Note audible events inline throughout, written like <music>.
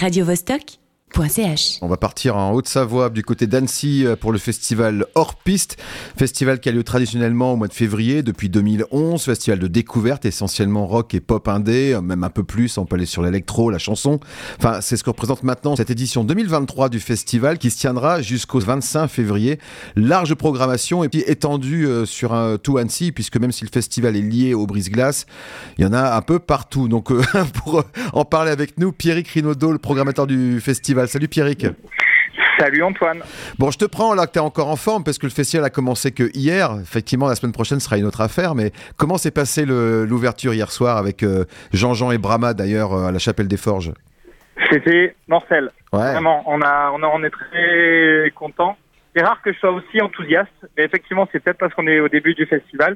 radiovostok.ch. On va partir en Haute-Savoie, du côté d'Annecy, euh, pour le festival Hors Piste. Festival qui a lieu traditionnellement au mois de février depuis 2011. Festival de découverte, essentiellement rock et pop indé, euh, même un peu plus. On peut aller sur l'électro, la chanson. Enfin, c'est ce que représente maintenant cette édition 2023 du festival qui se tiendra jusqu'au 25 février. Large programmation et puis étendue euh, sur un, tout Annecy, puisque même si le festival est lié au brise-glace, il y en a un peu partout. Donc, <laughs> pour en parler avec nous, Pierrick Rinaudot, le programmateur du festival. Salut Pierrick. Salut Antoine. Bon, je te prends là que tu es encore en forme parce que le festival a commencé que hier. Effectivement, la semaine prochaine sera une autre affaire. Mais comment s'est passé l'ouverture hier soir avec euh, Jean-Jean et Brahma d'ailleurs euh, à la Chapelle des Forges? C'était mortel. Vraiment, on, a, on, a, on est très content. C'est rare que je sois aussi enthousiaste, mais effectivement, c'est peut-être parce qu'on est au début du festival.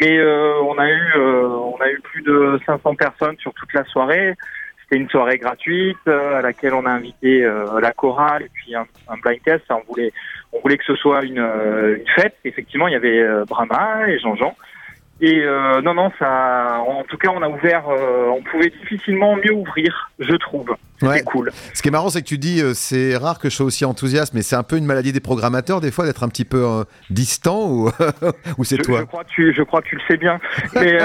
Mais euh, on a eu, on a eu plus de 500 personnes sur toute la soirée. C'était une soirée gratuite euh, à laquelle on a invité euh, la chorale et puis un, un blind test. On voulait, on voulait que ce soit une, euh, une fête. Effectivement, il y avait Brahma et Jean-Jean. Et euh, non, non, ça. En tout cas, on a ouvert. Euh, on pouvait difficilement mieux ouvrir, je trouve. C'est cool. Ce qui est marrant, c'est que tu dis, euh, c'est rare que je sois aussi enthousiaste, mais c'est un peu une maladie des programmateurs, des fois, d'être un petit peu distant ou, <laughs> ou c'est toi je crois, tu, je crois que tu le sais bien. Mais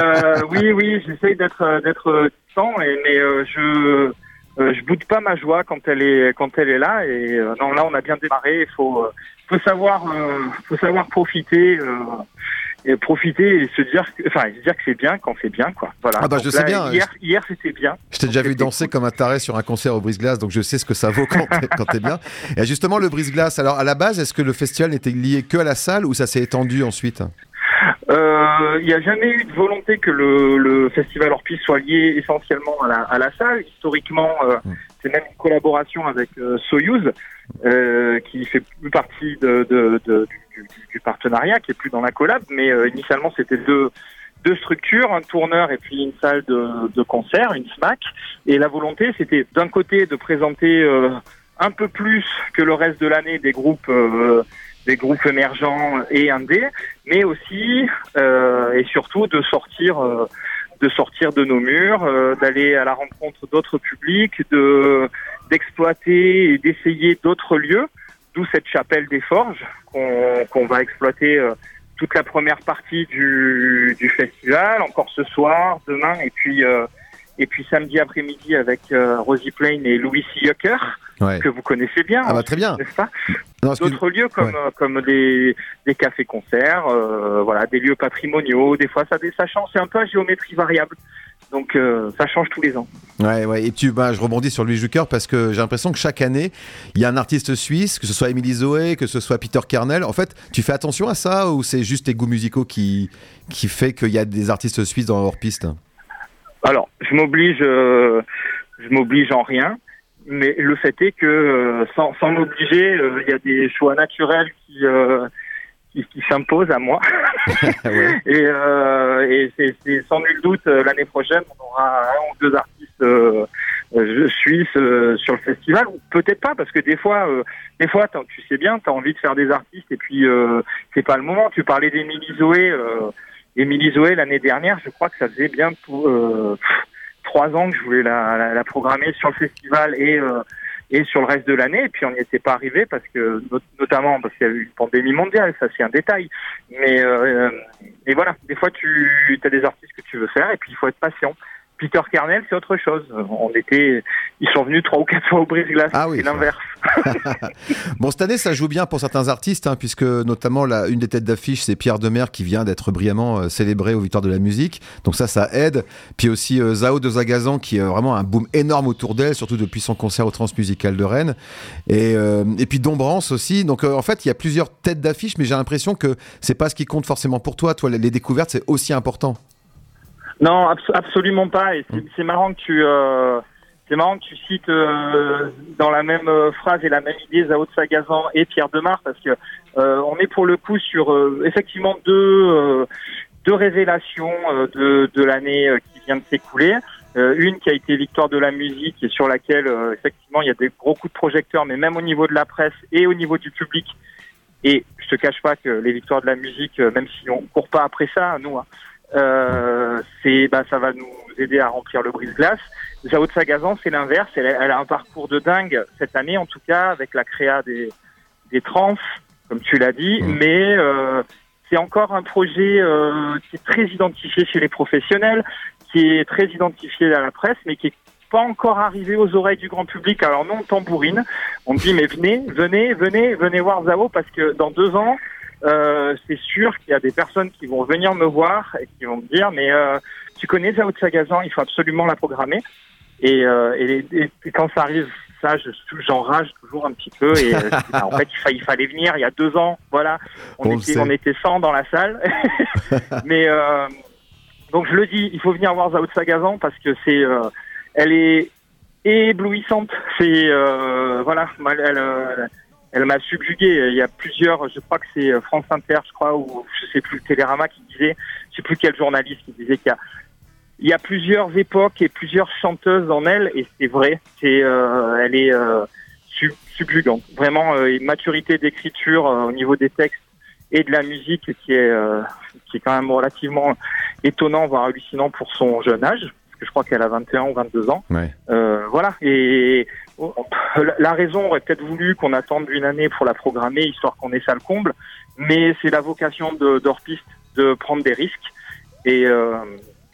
oui, oui, j'essaye d'être d'être et, mais je je boude pas ma joie quand elle est quand elle est là. Et non, là, on a bien démarré. Il faut faut savoir faut savoir profiter et profiter et se dire, enfin, se dire que c'est bien quand c'est bien, quoi. Voilà. Ah bah je sais bien. Hier, hier c'était bien. Je t'ai déjà vu danser comme un taré sur un concert au brise-glace, donc je sais ce que ça vaut quand t'es, quand bien. Et justement, le brise-glace. Alors, à la base, est-ce que le festival n'était lié que à la salle ou ça s'est étendu ensuite? Euh, il n'y a jamais eu de volonté que le, le festival Orpis soit lié essentiellement à la, à la salle. Historiquement, euh, hmm. c'est même une collaboration avec euh, Soyuz, euh, qui fait plus partie de, de, de, du, du, partenariat, qui est plus dans la collab, mais euh, initialement c'était deux, deux structures, un tourneur et puis une salle de, de concert, une SMAC. Et la volonté, c'était d'un côté de présenter euh, un peu plus que le reste de l'année des groupes euh, des groupes émergents et indés, mais aussi et surtout de sortir de sortir de nos murs, d'aller à la rencontre d'autres publics, de d'exploiter et d'essayer d'autres lieux D'où cette chapelle des Forges qu'on va exploiter euh, toute la première partie du, du, festival, encore ce soir, demain, et puis euh, et puis samedi après-midi avec euh, Rosie Plain et Louis Yucker, que vous connaissez bien. Ah bah très bien. N'est-ce pas D'autres lieux comme comme des, des cafés-concerts, voilà, des lieux patrimoniaux. Des fois, ça, ça change. C'est un peu à géométrie variable. Donc euh, ça change tous les ans. Ouais, ouais. Et tu, bah, je rebondis sur Louis Jucker parce que j'ai l'impression que chaque année, il y a un artiste suisse, que ce soit Émilie Zoé, que ce soit Peter Kernel. En fait, tu fais attention à ça ou c'est juste tes goûts musicaux qui, qui fait qu'il y a des artistes suisses dans hors piste? Alors, je m'oblige, euh, je m'oblige en rien. Mais le fait est que euh, sans, sans m'obliger, il y a des choix naturels qui qui, qui s'impose à moi. <laughs> Et, euh, et c'est sans nul doute euh, l'année prochaine, on aura un ou deux artistes euh, euh suisses euh, sur le festival, ou peut-être pas, parce que des fois, des fois, tu sais bien, tu as envie de faire des artistes et puis c'est pas le moment. Tu parlais d'Émilie Zoé. Émilie Zoé l'année dernière, je crois que ça faisait bien pour trois ans que je voulais la, la, la programmer sur le festival et et sur le reste de l'année. Et puis on n'y était pas arrivé parce que notamment parce qu'il y a eu une pandémie mondiale, ça c'est un détail. Mais euh, et voilà, des fois tu as des artistes que tu veux faire et puis il faut être patient. Peter Kernel, c'est autre chose. On était, ils sont venus trois ou quatre fois au brise-glace. Ah oui, c'est l'inverse. <laughs> bon, cette année, ça joue bien pour certains artistes, hein, puisque notamment la, une des têtes d'affiche, c'est Pierre Demer qui vient d'être brillamment euh, célébré aux Victoires de la musique. Donc ça, ça aide. Puis aussi euh, Zao de Zagazan qui a vraiment un boom énorme autour d'elle, surtout depuis son concert au Transmusical de Rennes. Et, euh, et puis Dombrance aussi. Donc en fait, il y a plusieurs têtes d'affiche, mais j'ai l'impression que c'est pas ce qui compte forcément pour toi. Toi, les découvertes, c'est aussi important. Non, absolument pas. Et c'est marrant que tu, euh, c'est marrant que tu cites euh, dans la même euh, phrase et la même idée Zao de Sagazan et Pierre Demar parce que euh, on est pour le coup sur effectivement deux deux révélations de de l'année qui vient de s'écouler. une qui a été victoire de la musique et sur laquelle effectivement il y a des gros coups de projecteur, mais même au niveau de la presse et au niveau du public. Et je te cache pas que les victoires de la musique, même si on court pas après ça, nous. Hein, euh, c'est bah ça va nous aider à remplir le brise-glace. Zao de Sagazan, c'est l'inverse. Elle, a un parcours de dingue cette année, en tout cas, avec la créa des, des trans, comme tu l'as dit. Mmh. Mais euh, c'est encore un projet euh, qui est très identifié chez les professionnels, qui est très identifié à la presse, mais qui est pas encore arrivé aux oreilles du grand public. Alors non, on tambourine. On dit mais venez, venez, venez, venez voir Zao parce que dans deux ans, euh, c'est sûr qu'il y a des personnes qui vont venir me voir et qui vont me dire mais euh, tu connais Zao de Sagazan, il faut absolument la programmer. Et, euh, et, quand ça arrive, ça, j'enrage toujours un petit peu. Et bah, en fait, il, fallait venir il y a deux ans. Voilà, on, était, on était 100 dans la salle. <laughs> mais donc je le dis, il faut venir voir Zao de Sagazan parce que c'est, elle est éblouissante. C'est voilà, elle, elle m'a subjugué. Il y a plusieurs, je crois que c'est France Inter, je crois, ou je sais plus, Télérama qui disait, je sais plus quel journaliste qui disait qu'il y a, il y a plusieurs époques et plusieurs chanteuses en elle, et c'est vrai. C'est, euh, elle est euh, subjugante. Vraiment, euh, une maturité d'écriture euh, au niveau des textes et de la musique qui est, qui est quand même relativement étonnant, voire hallucinant pour son jeune âge. Que je crois qu'elle a 21 ou 22 ans. Ouais. voilà. Et <laughs> la raison aurait peut-être voulu qu'on attende une année pour la programmer, histoire qu'on ait ça le comble, mais c'est la vocation d'Orpiste de, prendre des risques et, euh,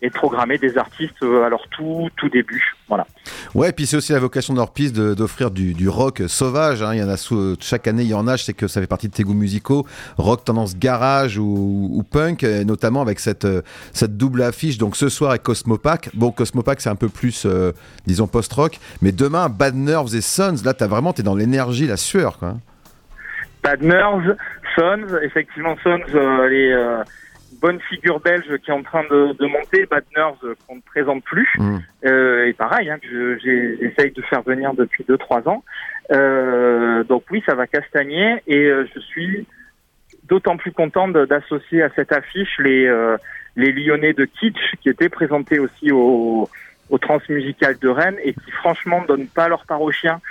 et de programmer des artistes euh, à leur tout, tout début. Voilà. Ouais, puis c'est aussi la vocation d'Orpiste d'offrir du, du, rock sauvage. Hein. Il y en a chaque année, il y en a. Je sais que ça fait partie de tes goûts musicaux. Rock tendance garage ou, ou punk, notamment avec cette, euh, cette double affiche. Donc ce soir avec Cosmopac. Bon, Cosmopac, c'est un peu plus, euh, disons, post-rock. Mais demain, Bad Nerves et Sons, là, as vraiment, t'es dans l'énergie, la sueur. Quoi. Bad Nerves, Sons, effectivement, Sons, euh, les bonne figure belge qui est en train de, de monter, Bad Nerves euh, qu'on ne présente plus. Mm. Euh, et pareil, hein, j'essaye de faire venir depuis 2-3 ans. Euh, donc oui, ça va castagner et euh, je suis d'autant plus content d'associer à cette affiche les, euh, les Lyonnais de Kitsch qui étaient présentés aussi au, au Transmusical de Rennes et qui franchement donnent pas leur part aux chiens.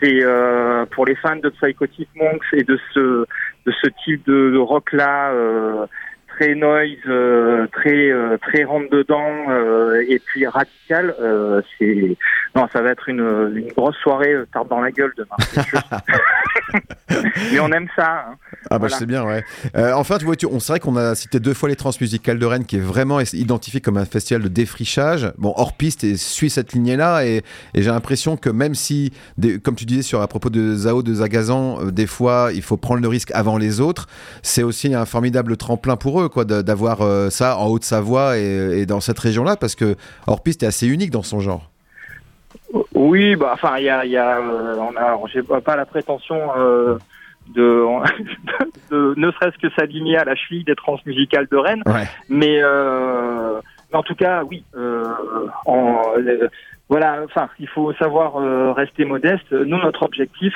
C'est pour les fans de Psychotic Monks et de ce de ce type de, de rock là très noise, euh, très euh, très rentre dedans euh, et puis radical. c'est non, ça va être une, une grosse soirée tard dans la gueule demain. <laughs> Mais on aime ça. Hein. Ah bah je sais bien, ouais. enfin, tu vois, tu, on c'est vrai qu'on a cité deux fois les Transmusicales de Rennes, qui est vraiment identifié comme un festival de défrichage. Bon, hors piste et suit cette lignée-là, et, et j'ai l'impression que même si, des, comme tu disais sur à propos de Zao de Zagazan, des fois il faut prendre le risque avant les autres. C'est aussi un formidable tremplin pour eux quoi, d'avoir euh, ça en Haute-Savoie et, dans cette région-là, parce que Hors-Piste est assez unique dans son genre. Oui, bah, enfin, il y a, y a euh, on a, j'ai pas la prétention euh, de, <laughs> de, ne serait-ce que s'aligner à la cheville des transmusicales de Rennes, mais, en tout cas, oui, en, voilà, enfin, il faut savoir rester modeste. Nous, notre objectif,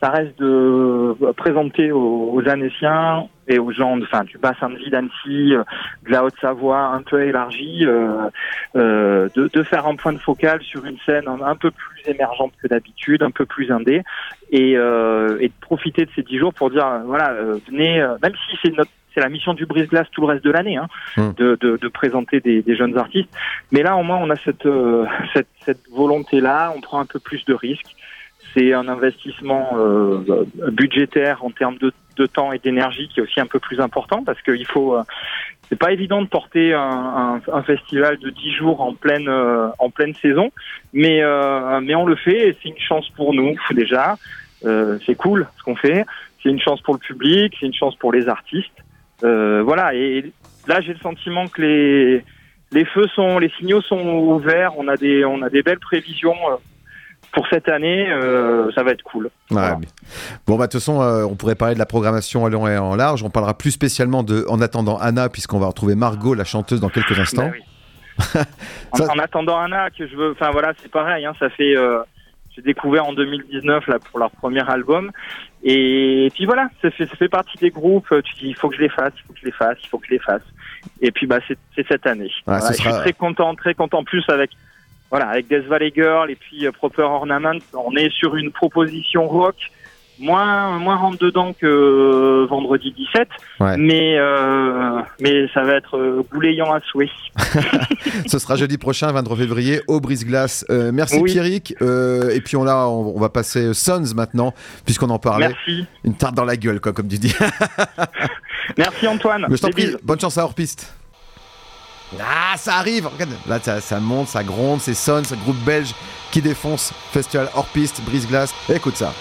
ça reste de présenter aux, aux Annéciens et aux gens enfin, du bassin de vie d'Annecy, euh, de la Haute-Savoie un peu élargie, euh, euh, de, de, faire un point de focal sur une scène un, peu plus émergente que d'habitude, un peu plus indé, et, et de profiter de ces dix jours pour dire, voilà, venez, même si c'est notre c'est la mission du brise-glace tout le reste de l'année, hein, mmh. de, de, de, présenter des, des, jeunes artistes. Mais là, au moins, on a cette, cette, cette volonté-là, on prend un peu plus de risques c'est un investissement euh, budgétaire en termes de, temps et d'énergie qui est aussi un peu plus important parce qu'il faut euh, c'est pas évident de porter un, festival de 10 jours en pleine euh, en pleine saison mais euh, mais on le fait et c'est une chance pour nous déjà. C'est cool ce qu'on fait. C'est une chance pour le public c'est une chance pour les artistes. Voilà. Et là j'ai le sentiment que les les feux sont les signaux sont ouverts. On a des on a des belles prévisions pour cette année, euh, ça va être cool. Ouais, Bon, bah, de toute façon, euh, on pourrait parler de la programmation en long et en large. On parlera plus spécialement de En attendant Anna, puisqu'on va retrouver Margot, la chanteuse, dans quelques instants. Bah <laughs> en, en, attendant Anna, que je veux. Enfin, voilà, c'est pareil. Hein, ça fait. Euh, j'ai découvert en 2019 là pour leur premier album et, puis voilà ça fait, ça fait partie des groupes tu dis il faut que je les fasse il faut que je les fasse il faut que je les fasse et puis bah c'est cette année je suis très content très content plus avec voilà, avec Death Valley Girl et puis euh, Proper Ornament, on est sur une proposition rock moins moins rentre dedans que vendredi 17, Ouais. mais euh, mais ça va être euh, bouléant à souhait. <laughs> Ce sera jeudi prochain, 23 février, au Brise-Glace. Euh, merci Oui. Pierrick. Euh, et puis on, là, on, on va passer Sons maintenant, puisqu'on en parlait. Merci, Une tarte dans la gueule, quoi, comme tu dis. <laughs> merci Antoine. Mais je t'en prie, bonne chance à hors-piste. Ah, ça arrive Regarde, Là, ça, monte, ça gronde, c'est Sons, ce groupe belge qui défonce Festival hors-piste, Brise-Glace. Écoute ça.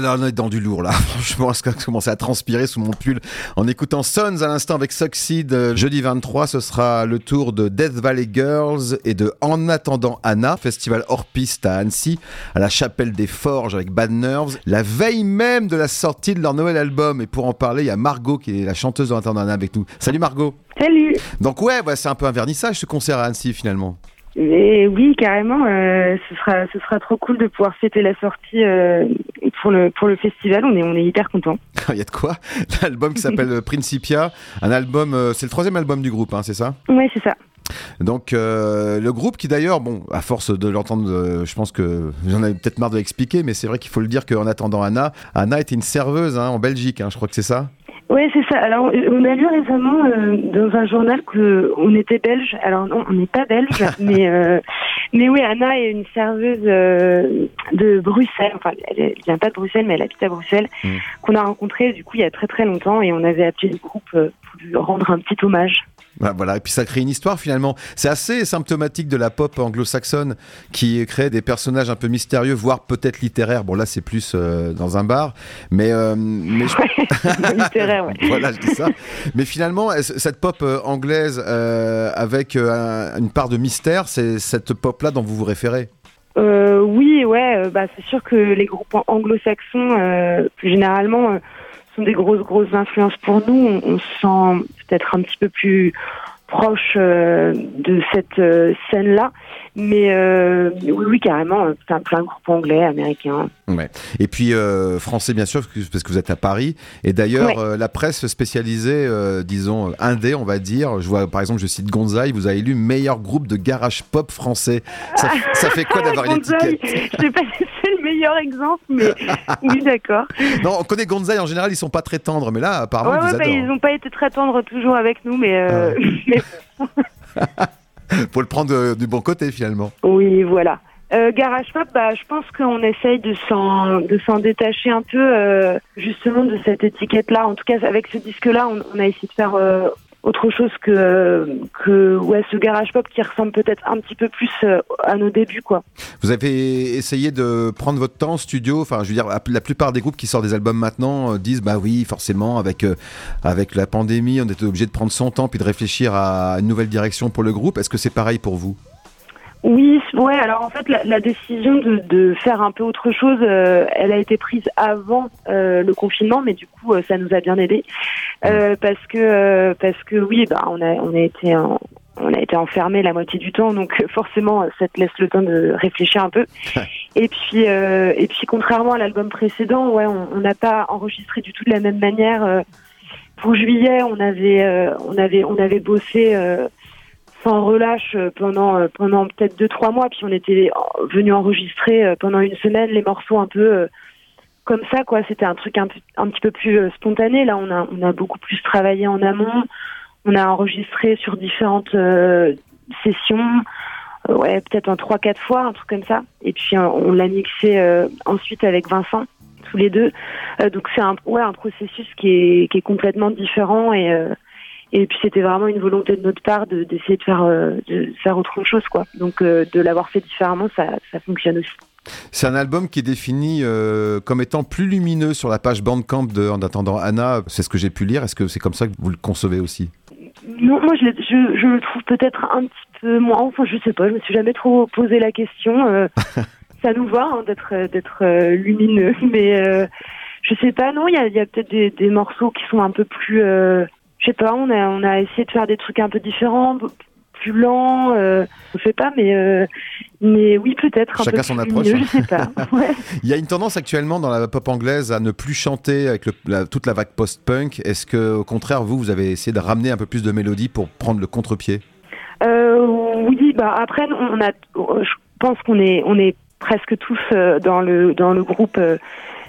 Là on est dans du lourd là. <laughs> Franchement, je commence à transpirer sous mon pull en écoutant Sons à l'instant avec Succeed. Euh, jeudi 23, ce sera le tour de Death Valley Girls et de En attendant Anna, festival hors piste à Annecy, à la Chapelle des Forges avec Bad Nerves, la veille même de la sortie de leur nouvel album. Et pour en parler, il y a Margot qui est la chanteuse d'En attendant Anna avec nous. Salut Margot. Salut. Donc ouais, c'est un peu un vernissage ce concert à Annecy finalement. Oui, carrément, euh, ce sera ce sera trop cool de pouvoir fêter la sortie euh, pour le pour le festival. On est on est hyper content. <laughs> Il y a de quoi? L'album qui s'appelle Principia, un album, euh, c'est le troisième album du groupe, hein, c'est ça? Ouais, c'est ça. Donc le groupe qui d'ailleurs, bon, à force de l'entendre, je pense que j'en ai peut-être marre de l'expliquer, mais c'est vrai qu'il faut le dire qu'en attendant Anna, Anna était une serveuse hein, en Belgique, hein, je crois que c'est ça? Oui, c'est ça. Alors, on a lu récemment euh, dans un journal que on était belge. Alors non, on n'est pas belge, <laughs> mais euh, mais oui, Anna est une serveuse euh, de Bruxelles. Enfin, elle, vient pas de Bruxelles, mais elle habite à Bruxelles, mm. qu'on a rencontrée du coup il y a très très longtemps, et on avait appelé le groupe pour lui rendre un petit hommage. Bah, voilà, et puis ça crée une histoire finalement. C'est assez symptomatique de la pop anglo-saxonne qui crée des personnages un peu mystérieux, voire peut-être littéraires. Bon là c'est plus dans un bar, mais, mais <laughs> littéraire. Ouais. voilà, je dis ça. <laughs> Mais finalement, cette pop euh, anglaise avec une part de mystère, c'est cette pop-là dont vous vous référez? oui, ouais, bah, c'est sûr que les groupes anglo-saxons, plus généralement, sont des grosses, grosses influences pour nous. On, se sent peut-être un petit peu plus proche euh, de cette euh, scène-là. Mais euh, oui, oui, carrément, c'est un plein groupe anglais, américain. Ouais. Et puis français, bien sûr, parce que vous êtes à Paris. Et d'ailleurs, la presse spécialisée, disons, indé, on va dire, je vois par exemple, je cite Gonzaï, vous avez élu meilleur groupe de garage pop français. Ça, ça fait quoi <laughs> d'avoir une étiquette Je sais pas si c'est le meilleur exemple, mais <laughs> oui, d'accord. Non, on connaît Gonzaï, en général, ils sont pas très tendres, mais là, apparemment, ils, vous bah, ils n'ont pas été très tendres toujours avec nous, mais... Ah <laughs> mais <laughs> Faut le prendre du bon côté finalement. Oui, voilà. Euh, Garage Pop, bah, je pense qu'on essaye de s'en détacher un peu euh, justement de cette étiquette-là. En tout cas, avec ce disque-là, on, on, a essayé de faire euh, autre chose que que ouais ce garage pop qui ressemble peut-être un petit peu plus euh, à nos débuts quoi. Vous avez essayé de prendre votre temps en studio, enfin je veux dire la plupart des groupes qui sortent des albums maintenant euh, disent bah oui forcément avec euh, avec la pandémie on était obligé de prendre son temps puis de réfléchir à une nouvelle direction pour le groupe. Est-ce que c'est pareil pour vous? Oui, ouais. Alors en fait, la, décision de, de, faire un peu autre chose, euh, elle a été prise avant euh, le confinement, mais du coup, euh, ça nous a bien aidé parce que parce que oui, bah on a on a été on a été enfermé la moitié du temps, donc forcément, ça te laisse le temps de réfléchir un peu. et puis et puis contrairement à l'album précédent, ouais, on n'a pas enregistré du tout de la même manière. pour juillet, on avait on avait on avait bossé sans relâche euh, pendant euh, pendant peut-être deux trois mois puis on était venu enregistrer euh, pendant une semaine les morceaux un peu comme ça quoi. C'était un truc un, petit peu plus spontané. Là on a on a beaucoup plus travaillé en amont. On a enregistré sur différentes sessions ouais peut-être en trois quatre fois un truc comme ça. Et puis on l'a mixé ensuite avec Vincent tous les deux. Donc c'est un ouais un processus qui est qui est complètement différent et et puis c'était vraiment une volonté de notre part d'essayer de, faire euh, de faire autre chose quoi. Donc euh, de l'avoir fait différemment, ça, ça fonctionne aussi. C'est un album qui est défini euh, comme étant plus lumineux sur la page Bandcamp de En attendant Anna. C'est ce que j'ai pu lire. Est-ce que c'est comme ça que vous le concevez aussi? Non, moi je, je, je le trouve peut-être un petit peu moins. Enfin, je sais pas. Je me suis jamais trop posé la question. <laughs> ça nous va hein, d'être d'être lumineux, <laughs> mais je sais pas. Non, il y a, y a peut-être des, des, morceaux qui sont un peu plus je sais pas, on a, on a essayé de faire des trucs un peu différents, plus lents, euh, je sais pas, mais, euh, mais oui, peut-être. Chacun son approche. je sais pas. <laughs> Il y a une tendance actuellement dans la pop anglaise à ne plus chanter avec toute la vague post-punk. Est-ce que, au contraire, vous, vous avez essayé de ramener un peu plus de mélodie pour prendre le contre-pied? Euh, Oui, bah après, on a, je pense qu'on est, on est presque tous euh, dans le dans le groupe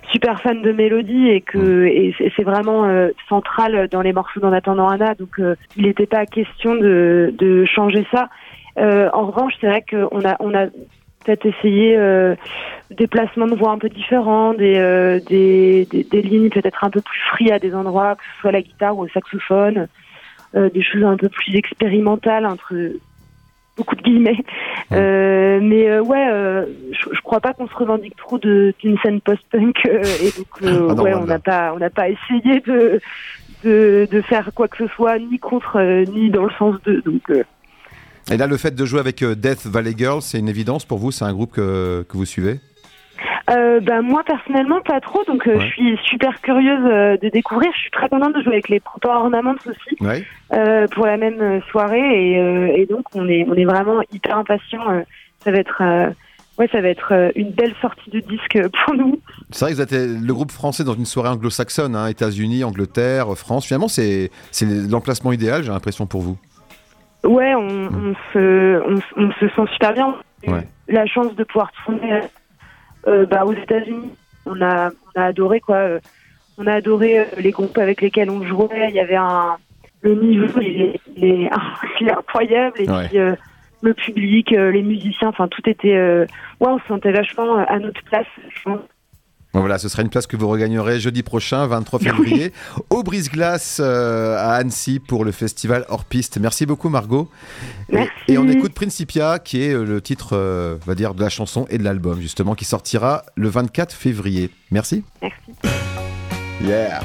super fan de mélodie et que et c'est vraiment euh, central dans les morceaux d'En attendant Anna. Donc euh, il n'était pas question de, de changer ça. Euh, en revanche, c'est vrai qu'on a on a peut-être essayé des placements de voix un peu différents, des, des, des, des, lignes peut-être un peu plus free à des endroits, que ce soit la guitare ou le saxophone, des choses un peu plus expérimentales entre beaucoup de guillemets. Euh, mais euh, ouais, euh, je, je crois pas qu'on se revendique trop d'une scène post-punk et donc Ah non, ouais, on n'a pas on n'a pas essayé de, de de faire quoi que ce soit ni contre ni dans le sens de donc Et là, le fait de jouer avec Death Valley Girls, c'est une évidence pour vous? C'est un groupe que, que vous suivez? Euh, bah, moi personnellement pas trop donc euh, Ouais. je suis super curieuse euh, de découvrir je suis très contente de jouer avec les Proto Ornaments aussi euh, pour la même soirée et, et donc on est on est vraiment hyper impatients ça va être ouais ça va être une belle sortie de disque <laughs> pour nous C'est vrai que vous êtes le groupe français dans une soirée anglo-saxonne, hein, États-Unis, Angleterre, France. Finalement, c'est c'est l'emplacement idéal, j'ai l'impression, pour vous. ouais on, on se on, se sent super bien Ouais. la chance de pouvoir tourner bah, aux États-Unis on a on a adoré quoi. Euh, on a adoré euh, les groupes avec lesquels on jouait. Il y avait un le niveau il est, il est, <laughs> il est incroyable. Et Ouais. puis euh, le public euh, les musiciens enfin tout était euh, ouais on se sentait vachement euh, à notre place voilà, ce sera une place que vous regagnerez jeudi prochain, 23 février, au Brise-Glace euh, à Annecy pour le festival Hors Piste. Merci beaucoup, Margot. Et- Merci. Et, on écoute Principia, qui est euh, le titre, euh, on va dire, de la chanson et de l'album, justement, qui sortira le 24 février. Merci. merci Yeah.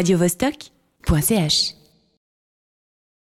radiovostok.ch